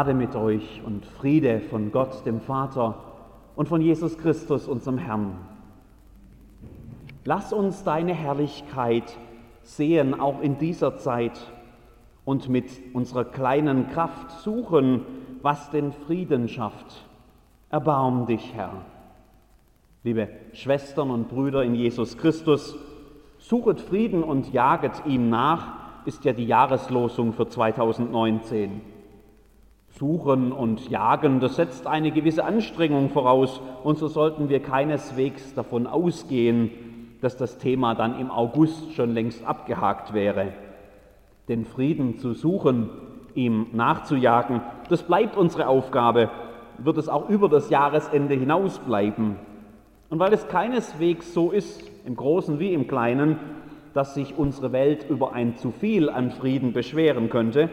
Gnade mit euch und Friede von Gott, dem Vater und von Jesus Christus, unserem Herrn. Lass uns deine Herrlichkeit sehen, auch in dieser Zeit, und mit unserer kleinen Kraft suchen, was den Frieden schafft. Erbarm dich, Herr. Liebe Schwestern und Brüder in Jesus Christus, suchet Frieden und jaget ihm nach, ist ja die Jahreslosung für 2019. Suchen und Jagen, das setzt eine gewisse Anstrengung voraus und so sollten wir keineswegs davon ausgehen, dass das Thema dann im August schon längst abgehakt wäre. Den Frieden zu suchen, ihm nachzujagen, das bleibt unsere Aufgabe, wird es auch über das Jahresende hinaus bleiben. Und weil es keineswegs so ist, im Großen wie im Kleinen, dass sich unsere Welt über ein zu viel an Frieden beschweren könnte,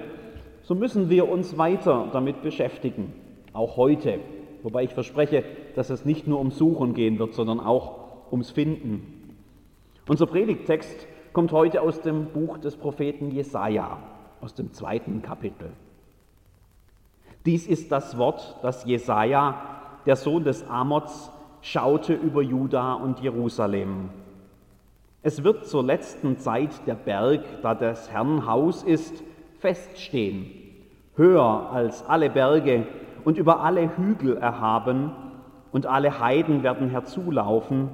so müssen wir uns weiter damit beschäftigen, auch heute. Wobei ich verspreche, dass es nicht nur ums Suchen gehen wird, sondern auch ums Finden. Unser Predigttext kommt heute aus dem Buch des Propheten Jesaja, aus dem zweiten Kapitel. Dies ist das Wort, das Jesaja, der Sohn des Amots, schaute über Juda und Jerusalem. Es wird zur letzten Zeit der Berg, da des Herrn Haus ist, feststehen, höher als alle Berge und über alle Hügel erhaben, und alle Heiden werden herzulaufen,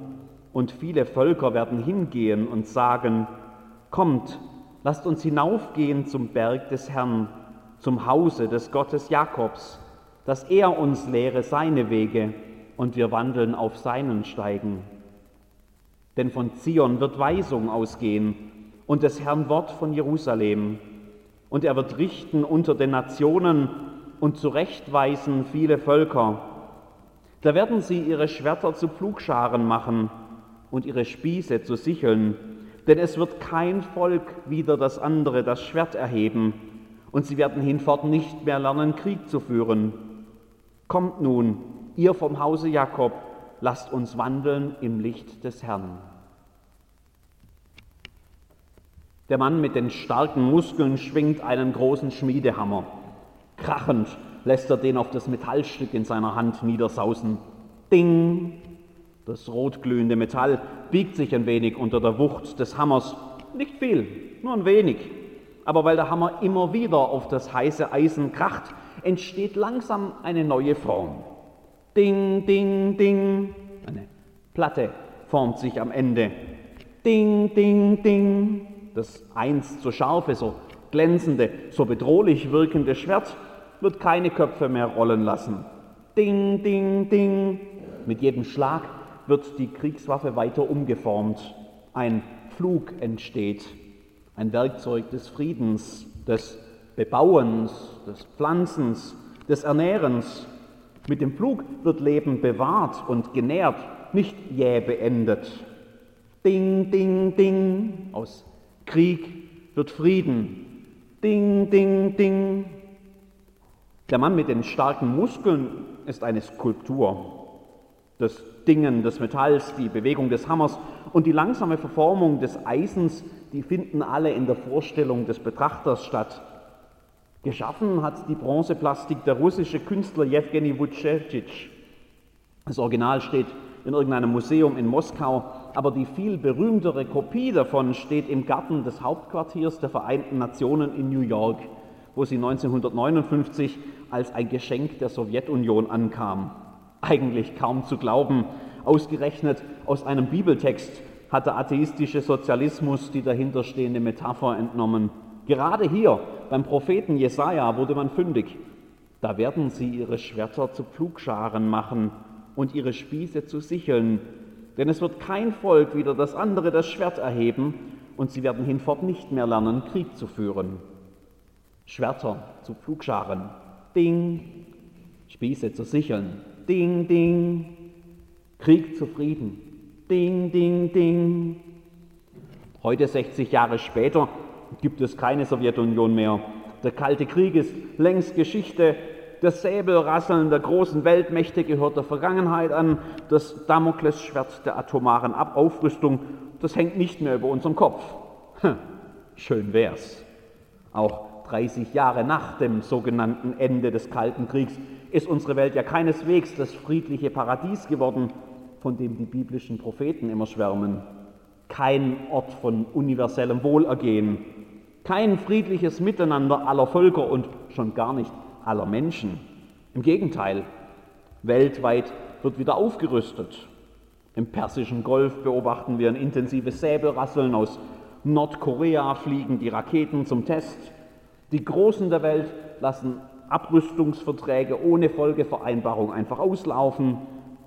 und viele Völker werden hingehen und sagen, Kommt, lasst uns hinaufgehen zum Berg des Herrn, zum Hause des Gottes Jakobs, dass er uns lehre seine Wege und wir wandeln auf seinen Steigen. Denn von Zion wird Weisung ausgehen und des Herrn Wort von Jerusalem und er wird richten unter den Nationen und zurechtweisen viele Völker. Da werden sie ihre Schwerter zu Pflugscharen machen und ihre Spieße zu Sicheln, denn es wird kein Volk wider das andere das Schwert erheben, und sie werden hinfort nicht mehr lernen, Krieg zu führen. Kommt nun, ihr vom Hause Jakob, lasst uns wandeln im Licht des Herrn. Der Mann mit den starken Muskeln schwingt einen großen Schmiedehammer. Krachend lässt er den auf das Metallstück in seiner Hand niedersausen. Ding! Das rotglühende Metall biegt sich ein wenig unter der Wucht des Hammers. Nicht viel, nur ein wenig. Aber weil der Hammer immer wieder auf das heiße Eisen kracht, entsteht langsam eine neue Form. Ding, ding, ding. Eine Platte formt sich am Ende. Ding, ding, ding das einst so scharfe, so glänzende, so bedrohlich wirkende Schwert wird keine Köpfe mehr rollen lassen. Ding, ding, ding. Mit jedem Schlag wird die Kriegswaffe weiter umgeformt. Ein Flug entsteht, ein Werkzeug des Friedens, des Bebauens, des Pflanzens, des Ernährens. Mit dem Flug wird Leben bewahrt und genährt, nicht jäh beendet. Ding, ding, ding. Aus Krieg wird Frieden. Ding, ding, ding. Der Mann mit den starken Muskeln ist eine Skulptur. Das Dingen des Metalls, die Bewegung des Hammers und die langsame Verformung des Eisens, die finden alle in der Vorstellung des Betrachters statt. Geschaffen hat die Bronzeplastik der russische Künstler Jewgeni Vucevich. Das Original steht in irgendeinem Museum in Moskau, aber die viel berühmtere Kopie davon steht im Garten des Hauptquartiers der Vereinten Nationen in New York, wo sie 1959 als ein Geschenk der Sowjetunion ankam. Eigentlich kaum zu glauben, ausgerechnet aus einem Bibeltext hat der atheistische Sozialismus die dahinterstehende Metapher entnommen. Gerade hier beim Propheten Jesaja wurde man fündig. Da werden sie ihre Schwerter zu Pflugscharen machen und ihre Spieße zu Sicheln. Denn es wird kein Volk wieder das andere das Schwert erheben und sie werden hinfort nicht mehr lernen, Krieg zu führen. Schwerter zu Pflugscharen, ding, Spieße zu Sicheln, ding, ding, Krieg zu Frieden, ding, ding, ding. Heute, 60 Jahre später, gibt es keine Sowjetunion mehr. Der Kalte Krieg ist längst Geschichte das Säbelrasseln der großen Weltmächte gehört der Vergangenheit an. Das Damoklesschwert der atomaren Aufrüstung, das hängt nicht mehr über unserem Kopf. Hm, schön wär's. Auch 30 Jahre nach dem sogenannten Ende des Kalten Kriegs ist unsere Welt ja keineswegs das friedliche Paradies geworden, von dem die biblischen Propheten immer schwärmen. Kein Ort von universellem Wohlergehen, kein friedliches Miteinander aller Völker und schon gar nicht aller Menschen. Im Gegenteil, weltweit wird wieder aufgerüstet. Im Persischen Golf beobachten wir ein intensives Säbelrasseln. Aus Nordkorea fliegen die Raketen zum Test. Die Großen der Welt lassen Abrüstungsverträge ohne Folgevereinbarung einfach auslaufen.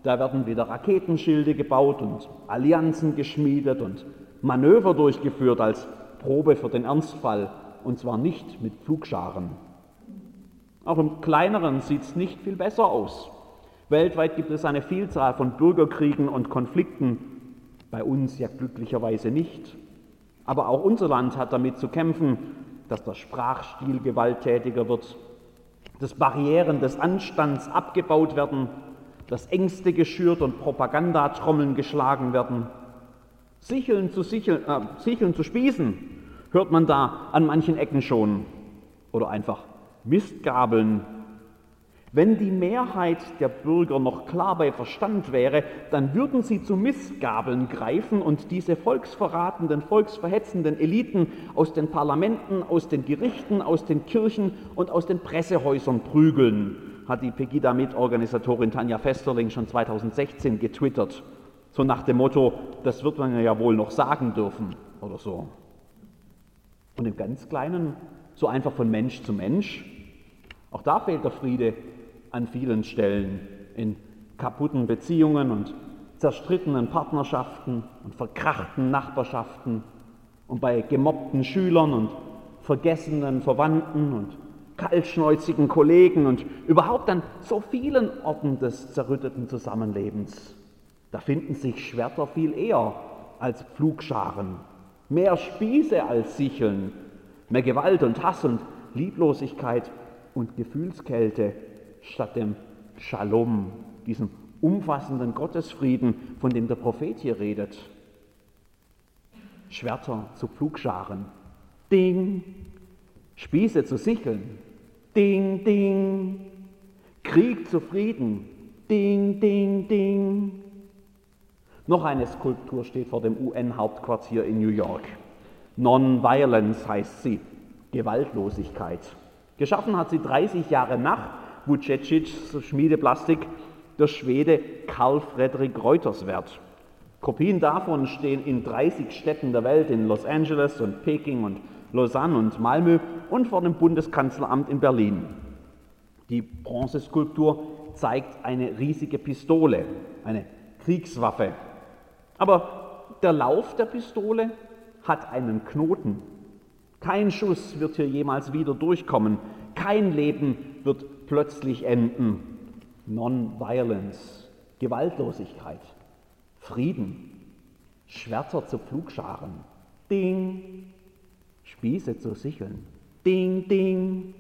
Da werden wieder Raketenschilde gebaut und Allianzen geschmiedet und Manöver durchgeführt als Probe für den Ernstfall, und zwar nicht mit Flugscharen. Auch im kleineren sieht es nicht viel besser aus. Weltweit gibt es eine Vielzahl von Bürgerkriegen und Konflikten, bei uns ja glücklicherweise nicht. Aber auch unser Land hat damit zu kämpfen, dass der Sprachstil gewalttätiger wird, dass Barrieren des Anstands abgebaut werden, dass Ängste geschürt und Propagandatrommeln geschlagen werden. Sicheln zu, Sicheln, äh, Sicheln zu spießen, hört man da an manchen Ecken schon. Oder einfach Mistgabeln wenn die Mehrheit der Bürger noch klar bei Verstand wäre, dann würden sie zu Missgabeln greifen und diese volksverratenden, volksverhetzenden Eliten aus den Parlamenten, aus den Gerichten, aus den Kirchen und aus den Pressehäusern prügeln, hat die Pegida-Mitorganisatorin Tanja Festerling schon 2016 getwittert. So nach dem Motto, das wird man ja wohl noch sagen dürfen oder so. Und im ganz Kleinen, so einfach von Mensch zu Mensch, auch da fehlt der Friede an vielen Stellen in kaputten Beziehungen und zerstrittenen Partnerschaften und verkrachten Nachbarschaften und bei gemobbten Schülern und vergessenen Verwandten und kaltschnäuzigen Kollegen und überhaupt an so vielen Orten des zerrütteten Zusammenlebens. Da finden sich Schwerter viel eher als Pflugscharen, mehr Spieße als Sicheln, mehr Gewalt und Hass und Lieblosigkeit und Gefühlskälte statt dem Shalom, diesem umfassenden Gottesfrieden, von dem der Prophet hier redet. Schwerter zu Pflugscharen, ding, Spieße zu Sicheln, ding, ding, Krieg zu Frieden, ding, ding, ding. Noch eine Skulptur steht vor dem UN-Hauptquartier in New York. Non-Violence heißt sie, Gewaltlosigkeit. Geschaffen hat sie 30 Jahre nach Vucecics Schmiedeplastik der Schwede Karl Fredrik Reuterswert. Kopien davon stehen in 30 Städten der Welt, in Los Angeles und Peking und Lausanne und Malmö und vor dem Bundeskanzleramt in Berlin. Die Bronzeskulptur zeigt eine riesige Pistole, eine Kriegswaffe. Aber der Lauf der Pistole hat einen Knoten. Kein Schuss wird hier jemals wieder durchkommen. Kein Leben wird plötzlich enden. Non-Violence, Gewaltlosigkeit, Frieden, Schwerter zu Pflugscharen, Ding, Spieße zu Sicheln, Ding, Ding,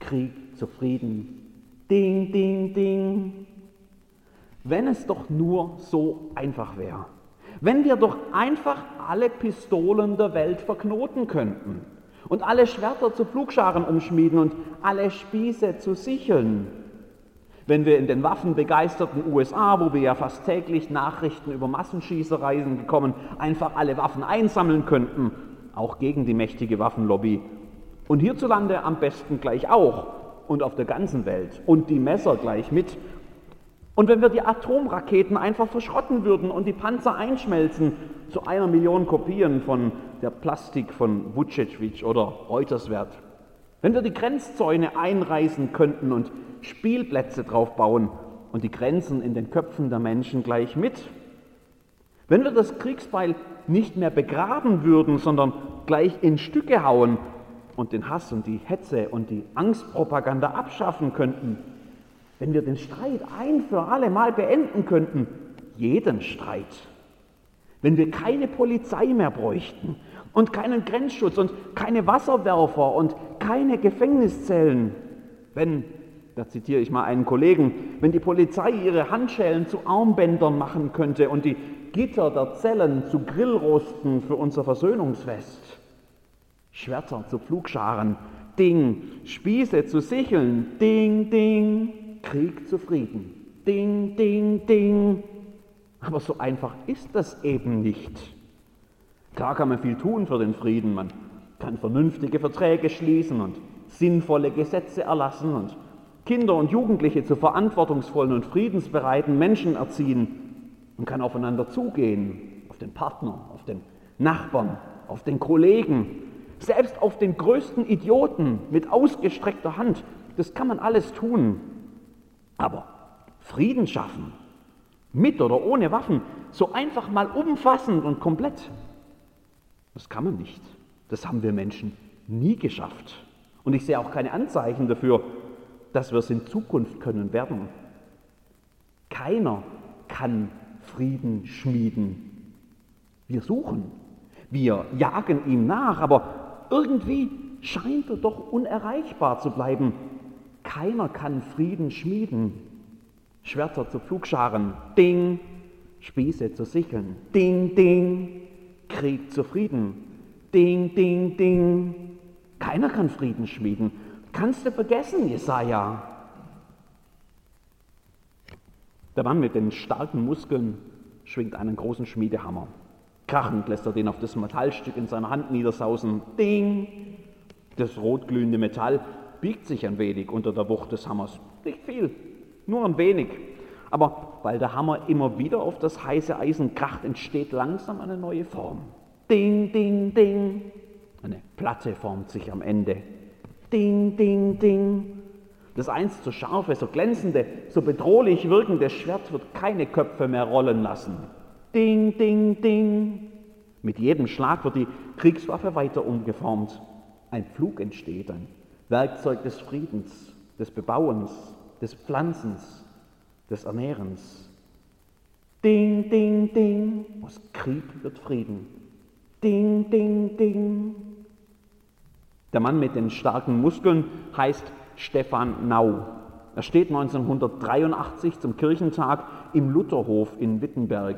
Krieg zu Frieden, Ding, Ding, Ding. Wenn es doch nur so einfach wäre. Wenn wir doch einfach alle Pistolen der Welt verknoten könnten und alle Schwerter zu Pflugscharen umschmieden und alle Spieße zu Sicheln. Wenn wir in den waffenbegeisterten USA, wo wir ja fast täglich Nachrichten über Massenschießereien bekommen, einfach alle Waffen einsammeln könnten, auch gegen die mächtige Waffenlobby. Und hierzulande am besten gleich auch und auf der ganzen Welt und die Messer gleich mit. Und wenn wir die Atomraketen einfach verschrotten würden und die Panzer einschmelzen zu einer Million Kopien von der Plastik von Vucevic oder Reuterswert. Wenn wir die Grenzzäune einreißen könnten und Spielplätze drauf bauen und die Grenzen in den Köpfen der Menschen gleich mit. Wenn wir das Kriegsbeil nicht mehr begraben würden, sondern gleich in Stücke hauen und den Hass und die Hetze und die Angstpropaganda abschaffen könnten, wenn wir den Streit ein für alle Mal beenden könnten, jeden Streit, wenn wir keine Polizei mehr bräuchten und keinen Grenzschutz und keine Wasserwerfer und keine Gefängniszellen. Wenn, da zitiere ich mal einen Kollegen, wenn die Polizei ihre Handschellen zu Armbändern machen könnte und die Gitter der Zellen zu Grillrosten für unser Versöhnungsfest, Schwerter zu Pflugscharen, Ding, Spieße zu sicheln, Ding, Ding, Krieg zu Frieden, Ding, Ding, Ding. Aber so einfach ist das eben nicht. Klar kann man viel tun für den Frieden, man kann vernünftige Verträge schließen und sinnvolle Gesetze erlassen und Kinder und Jugendliche zu verantwortungsvollen und friedensbereiten Menschen erziehen und kann aufeinander zugehen, auf den Partner, auf den Nachbarn, auf den Kollegen, selbst auf den größten Idioten mit ausgestreckter Hand. Das kann man alles tun. Aber Frieden schaffen, mit oder ohne Waffen, so einfach mal umfassend und komplett, das kann man nicht. Das haben wir Menschen nie geschafft. Und ich sehe auch keine Anzeichen dafür, dass wir es in Zukunft können werden. Keiner kann Frieden schmieden. Wir suchen, wir jagen ihm nach, aber irgendwie scheint er doch unerreichbar zu bleiben. Keiner kann Frieden schmieden. Schwerter zu Pflugscharen, ding, Spieße zu Sicheln, ding, ding, Krieg zu Frieden, ding, ding, ding. Keiner kann Frieden schmieden. Kannst du vergessen, Jesaja. Der Mann mit den starken Muskeln schwingt einen großen Schmiedehammer. Krachend lässt er den auf das Metallstück in seiner Hand niedersausen. Ding! Das rotglühende Metall biegt sich ein wenig unter der Wucht des Hammers. Nicht viel, nur ein wenig. Aber weil der Hammer immer wieder auf das heiße Eisen kracht, entsteht langsam eine neue Form. Ding, ding, ding. Eine Platte formt sich am Ende. Ding, ding, ding. Das einst so scharfe, so glänzende, so bedrohlich wirkende Schwert wird keine Köpfe mehr rollen lassen. Ding, ding, ding. Mit jedem Schlag wird die Kriegswaffe weiter umgeformt. Ein Pflug entsteht, ein Werkzeug des Friedens, des Bebauens, des Pflanzens, des Ernährens. Ding, ding, ding. Aus Krieg wird Frieden. Ding, ding, ding. Der Mann mit den starken Muskeln heißt Stefan Nau. Er steht 1983 zum Kirchentag im Lutherhof in Wittenberg.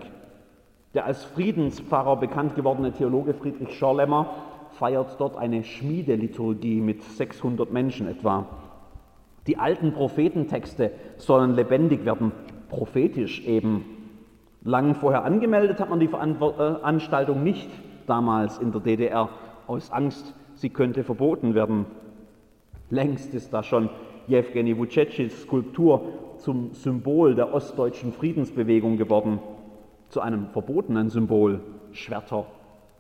Der als Friedenspfarrer bekannt gewordene Theologe Friedrich Schorlemmer feiert dort eine Schmiedeliturgie mit 600 Menschen etwa. Die alten Prophetentexte sollen lebendig werden, prophetisch eben. Lang vorher angemeldet hat man die Veranstaltung nicht, damals in der DDR, aus Angst, sie könnte verboten werden. Längst ist da schon Jewgeni Vucetschis Skulptur zum Symbol der ostdeutschen Friedensbewegung geworden, zu einem verbotenen Symbol, Schwerter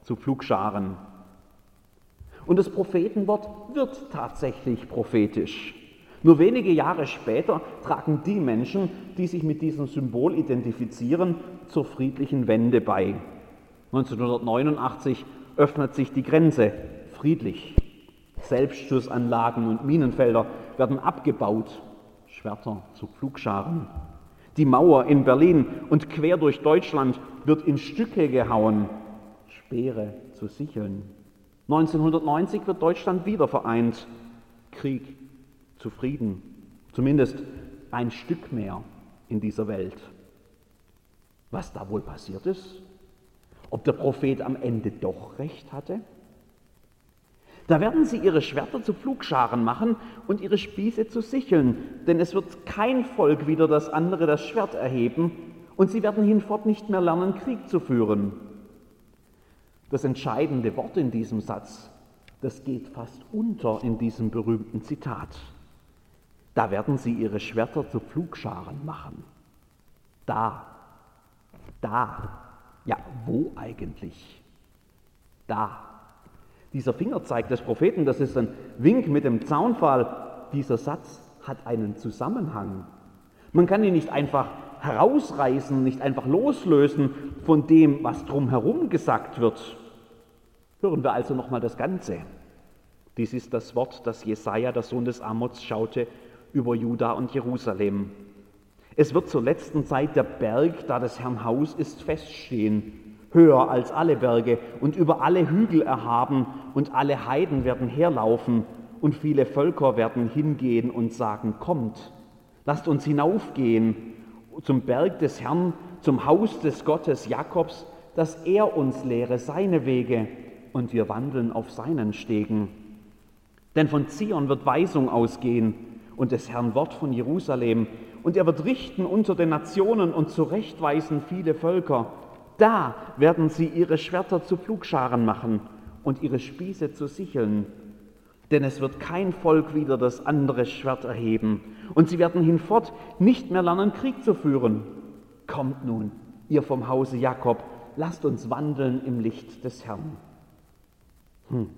zu Pflugscharen. Und das Prophetenwort wird tatsächlich prophetisch. Nur wenige Jahre später tragen die Menschen, die sich mit diesem Symbol identifizieren, zur friedlichen Wende bei. 1989 öffnet sich die Grenze friedlich. Selbstschussanlagen und Minenfelder werden abgebaut, Schwerter zu Pflugscharen. Die Mauer in Berlin und quer durch Deutschland wird in Stücke gehauen, Speere zu Sicheln. 1990 wird Deutschland wieder vereint, Krieg zu Frieden, zumindest ein Stück mehr in dieser Welt. Was da wohl passiert ist? Ob der Prophet am Ende doch recht hatte? Da werden sie ihre Schwerter zu Pflugscharen machen und ihre Spieße zu Sicheln, denn es wird kein Volk wieder das andere das Schwert erheben und sie werden hinfort nicht mehr lernen, Krieg zu führen. Das entscheidende Wort in diesem Satz, das geht fast unter in diesem berühmten Zitat. Da werden sie ihre Schwerter zu Pflugscharen machen. Da, da, ja, wo eigentlich? Da. Dieser Fingerzeig des Propheten, das ist ein Wink mit dem Zaunpfahl. Dieser Satz hat einen Zusammenhang. Man kann ihn nicht einfach herausreißen, nicht einfach loslösen von dem, was drumherum gesagt wird. Hören wir also nochmal das Ganze. Dies ist das Wort, das Jesaja, der Sohn des Amots, schaute über Juda und Jerusalem. Es wird zur letzten Zeit der Berg, da des Herrn Haus ist, feststehen höher als alle Berge und über alle Hügel erhaben, und alle Heiden werden herlaufen, und viele Völker werden hingehen und sagen, kommt, lasst uns hinaufgehen zum Berg des Herrn, zum Haus des Gottes Jakobs, dass er uns lehre seine Wege, und wir wandeln auf seinen Stegen. Denn von Zion wird Weisung ausgehen und des Herrn Wort von Jerusalem. Und er wird richten unter den Nationen und zurechtweisen viele Völker. Da werden sie ihre Schwerter zu Pflugscharen machen und ihre Spieße zu Sicheln. Denn es wird kein Volk wieder das andere Schwert erheben. Und sie werden hinfort nicht mehr lernen, Krieg zu führen. Kommt nun, ihr vom Hause Jakob, lasst uns wandeln im Licht des Herrn. Hm.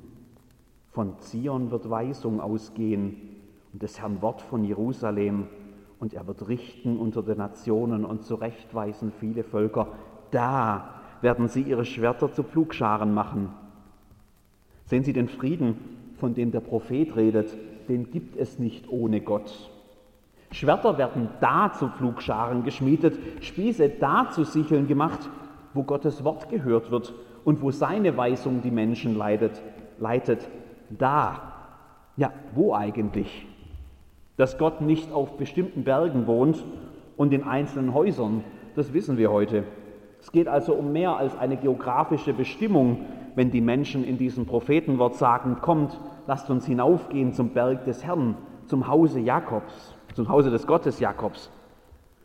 Von Zion wird Weisung ausgehen und des Herrn Wort von Jerusalem, und er wird richten unter den Nationen und zurechtweisen viele Völker. Da werden sie ihre Schwerter zu Pflugscharen machen. Sehen Sie den Frieden, von dem der Prophet redet, den gibt es nicht ohne Gott. Schwerter werden da zu Pflugscharen geschmiedet, Spieße da zu Sicheln gemacht, wo Gottes Wort gehört wird und wo seine Weisung die Menschen leitet. leitet. Da. Ja, wo eigentlich? Dass Gott nicht auf bestimmten Bergen wohnt und in einzelnen Häusern, das wissen wir heute. Es geht also um mehr als eine geografische Bestimmung, wenn die Menschen in diesem Prophetenwort sagen, kommt, lasst uns hinaufgehen zum Berg des Herrn, zum Hause Jakobs, zum Hause des Gottes Jakobs.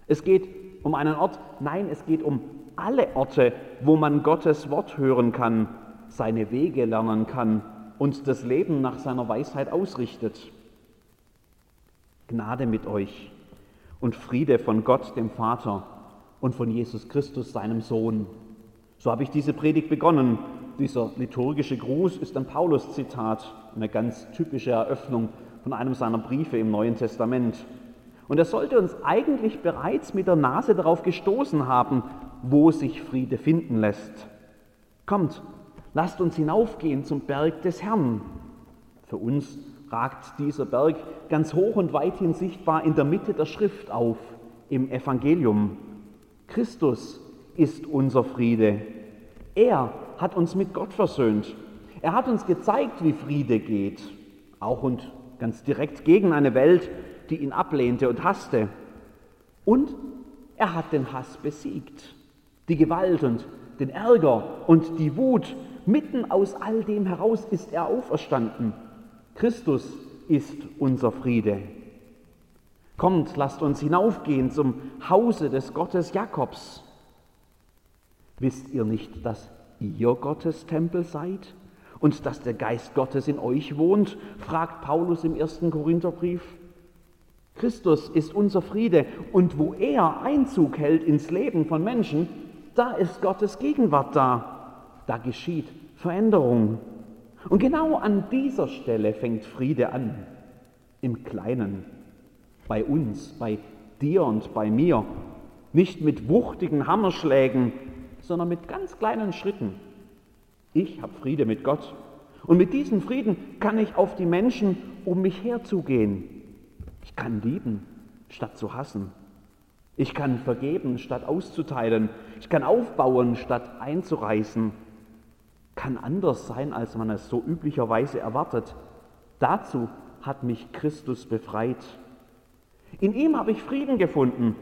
Es geht um einen Ort, nein, es geht um alle Orte, wo man Gottes Wort hören kann, seine Wege lernen kann und das Leben nach seiner Weisheit ausrichtet. Gnade mit euch und Friede von Gott, dem Vater und von Jesus Christus, seinem Sohn. So habe ich diese Predigt begonnen. Dieser liturgische Gruß ist ein Paulus-Zitat, eine ganz typische Eröffnung von einem seiner Briefe im Neuen Testament. Und er sollte uns eigentlich bereits mit der Nase darauf gestoßen haben, wo sich Friede finden lässt. Kommt, lasst uns hinaufgehen zum Berg des Herrn. Für uns ragt dieser Berg ganz hoch und weithin sichtbar in der Mitte der Schrift auf, im Evangelium. Christus ist unser Friede. Er hat uns mit Gott versöhnt. Er hat uns gezeigt, wie Friede geht, auch und ganz direkt gegen eine Welt, die ihn ablehnte und hasste. Und er hat den Hass besiegt, die Gewalt und den Ärger und die Wut. Mitten aus all dem heraus ist er auferstanden. Christus ist unser Friede. Kommt, lasst uns hinaufgehen zum Hause des Gottes Jakobs. Wisst ihr nicht, dass ihr Gottes Tempel seid und dass der Geist Gottes in euch wohnt? fragt Paulus im ersten Korintherbrief. Christus ist unser Friede und wo er Einzug hält ins Leben von Menschen, da ist Gottes Gegenwart da. Da geschieht Veränderung. Und genau an dieser Stelle fängt Friede an, im Kleinen, bei uns, bei dir und bei mir, nicht mit wuchtigen Hammerschlägen, sondern mit ganz kleinen Schritten. Ich habe Friede mit Gott und mit diesem Frieden kann ich auf die Menschen um mich her zugehen. Ich kann lieben, statt zu hassen. Ich kann vergeben, statt auszuteilen. Ich kann aufbauen, statt einzureißen. Kann anders sein, als man es so üblicherweise erwartet. Dazu hat mich Christus befreit. In ihm habe ich Frieden gefunden,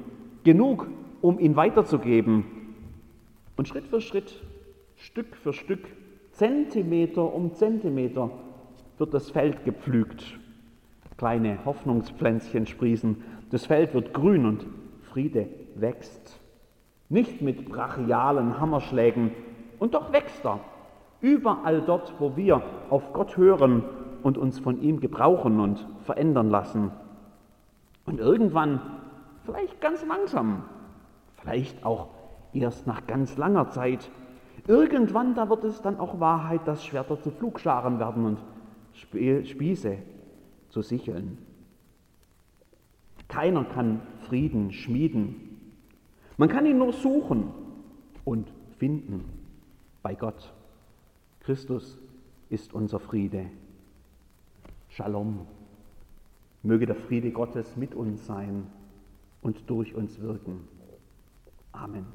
genug, um ihn weiterzugeben. Und Schritt für Schritt, Stück für Stück, Zentimeter um Zentimeter wird das Feld gepflügt kleine Hoffnungspflänzchen sprießen. Das Feld wird grün und Friede wächst. Nicht mit brachialen Hammerschlägen, und doch wächst er. Überall dort, wo wir auf Gott hören und uns von ihm gebrauchen und verändern lassen. Und irgendwann, vielleicht ganz langsam, vielleicht auch erst nach ganz langer Zeit, irgendwann, da wird es dann auch Wahrheit, dass Schwerter zu Pflugscharen werden und Spieße zu sicheln. Keiner kann Frieden schmieden. Man kann ihn nur suchen und finden bei Gott. Christus ist unser Friede. Shalom. Möge der Friede Gottes mit uns sein und durch uns wirken. Amen.